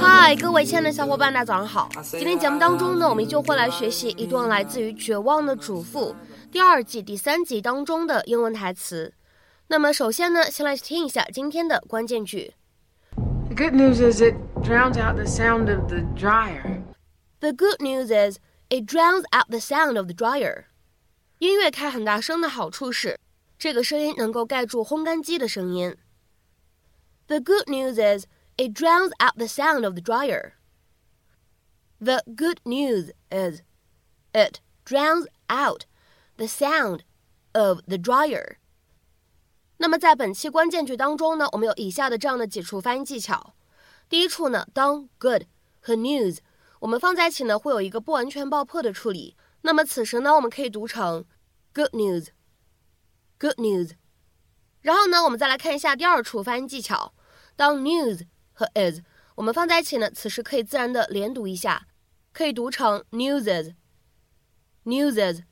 嗨，各位亲爱的小伙伴，大家早上好！今天节目当中呢，我们就会来学习一段来自于《绝望的主妇》第二季第三集当中的英文台词。那么，首先呢，先来听一下今天的关键句。The good news is it drowns out the sound of the dryer. The good news is it drowns out the sound of the dryer. 音乐开很大声的好处是，这个声音能够盖住烘干机的声音。The good news is it drowns out the sound of the dryer. The good news is it drowns out the sound of the dryer. 那么在本期关键句当中呢，我们有以下的这样的几处发音技巧。第一处呢，当 good 和 news 我们放在一起呢，会有一个不完全爆破的处理。那么此时呢，我们可以读成 good news Good news。然后呢，我们再来看一下第二处发音技巧。当 news 和 is 我们放在一起呢，此时可以自然的连读一下，可以读成 newses，newses。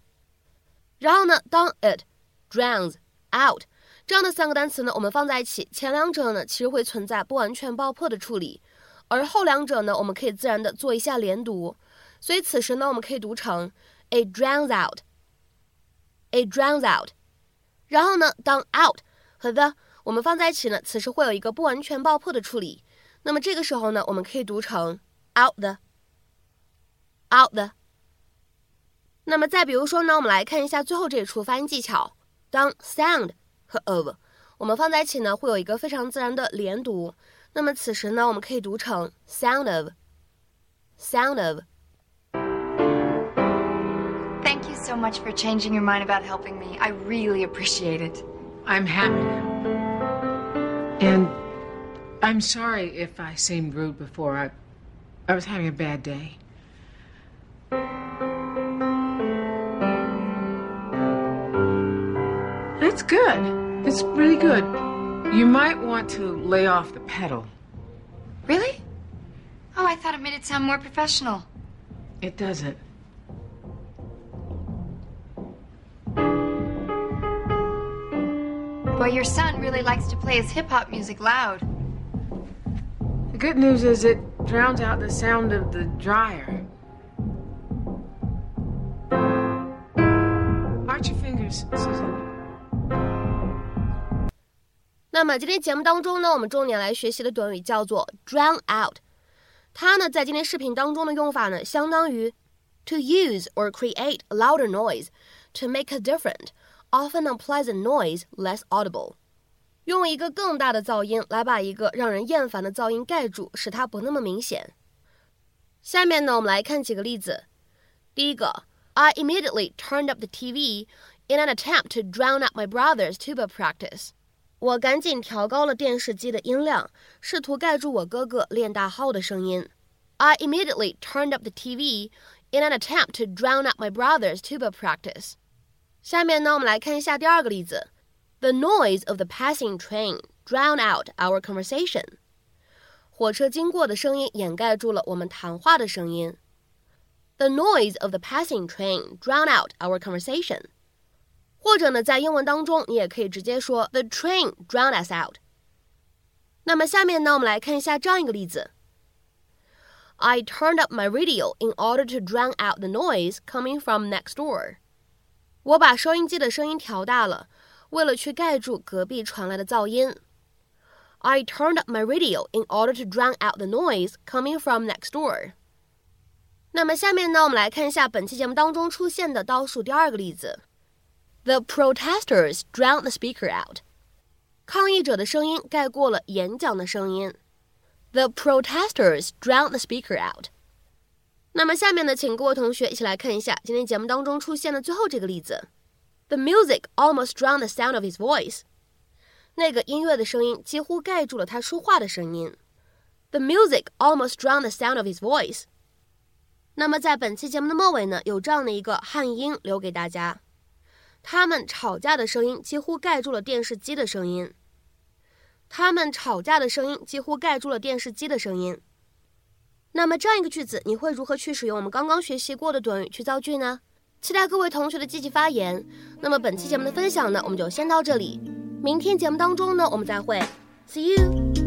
然后呢，当 it drowns out 这样的三个单词呢，我们放在一起，前两者呢其实会存在不完全爆破的处理，而后两者呢，我们可以自然的做一下连读，所以此时呢，我们可以读成 it drowns out，it drowns out。然后呢，当 out 和 the 我们放在一起呢，此时会有一个不完全爆破的处理，那么这个时候呢，我们可以读成 out the，out the。那么再比如说呢，我们来看一下最后这一处发音技巧，当 sound 和 of，我们放在一起呢，会有一个非常自然的连读。那么此时呢，我们可以读成 sound of，sound of。So much for changing your mind about helping me. I really appreciate it. I'm happy to. And I'm sorry if I seemed rude before. I, I was having a bad day. That's good. It's really good. You might want to lay off the pedal. Really? Oh, I thought it made it sound more professional. It doesn't. Boy, your son really likes to play his hip hop music loud. The good news is it drowns out the sound of the dryer. Arch your fingers, Susan. 那么今天节目当中呢，我们重点来学习的短语叫做 drown out。它呢，在今天视频当中的用法呢，相当于 to use or create a louder noise to make a different, often unpleasant noise less audible。用一个更大的噪音来把一个让人厌烦的噪音盖住，使它不那么明显。下面呢，我们来看几个例子。第一个，I immediately turned up the TV in an attempt to drown out my brother's tuba practice。我赶紧调高了电视机的音量，试图盖住我哥哥练大号的声音。I immediately turned up the TV in an attempt to drown out my brother's tuba practice。 下面呢，我们来看一下第二个例子。The noise of the passing train drowned out our conversation。火车经过的声音掩盖住了我们谈话的声音。The noise of the passing train drowned out our conversation。或者呢，在英文当中，你也可以直接说 The train drowned us out。那么下面呢，我们来看一下这样一个例子：I turned up my radio in order to drown out the noise coming from next door。 我把收音机的声音调大了，为了去盖住隔壁传来的噪音。I turned up my radio in order to drown out the noise coming from next door。那么下面呢，我们来看一下本期节目当中出现的倒数第二个例子。The protesters drowned the speaker out. 抗议者的声音盖过了演讲的声音。The protesters drowned the speaker out. 那么下面呢，请各位同学一起来看一下今天节目当中出现的最后这个例子。The music almost drowned the sound of his voice. 那个音乐的声音几乎盖住了他说话的声音。The music almost drowned the sound of his voice. 那么在本期节目的末尾呢，有这样的一个汉音留给大家。他们吵架的声音几乎盖住了电视机的声音。他们吵架的声音几乎盖住了电视机的声音。那么这样一个句子，你会如何去使用我们刚刚学习过的短语去造句呢？期待各位同学的积极发言。那么本期节目的分享呢，我们就先到这里。明天节目当中呢，我们再会，See you。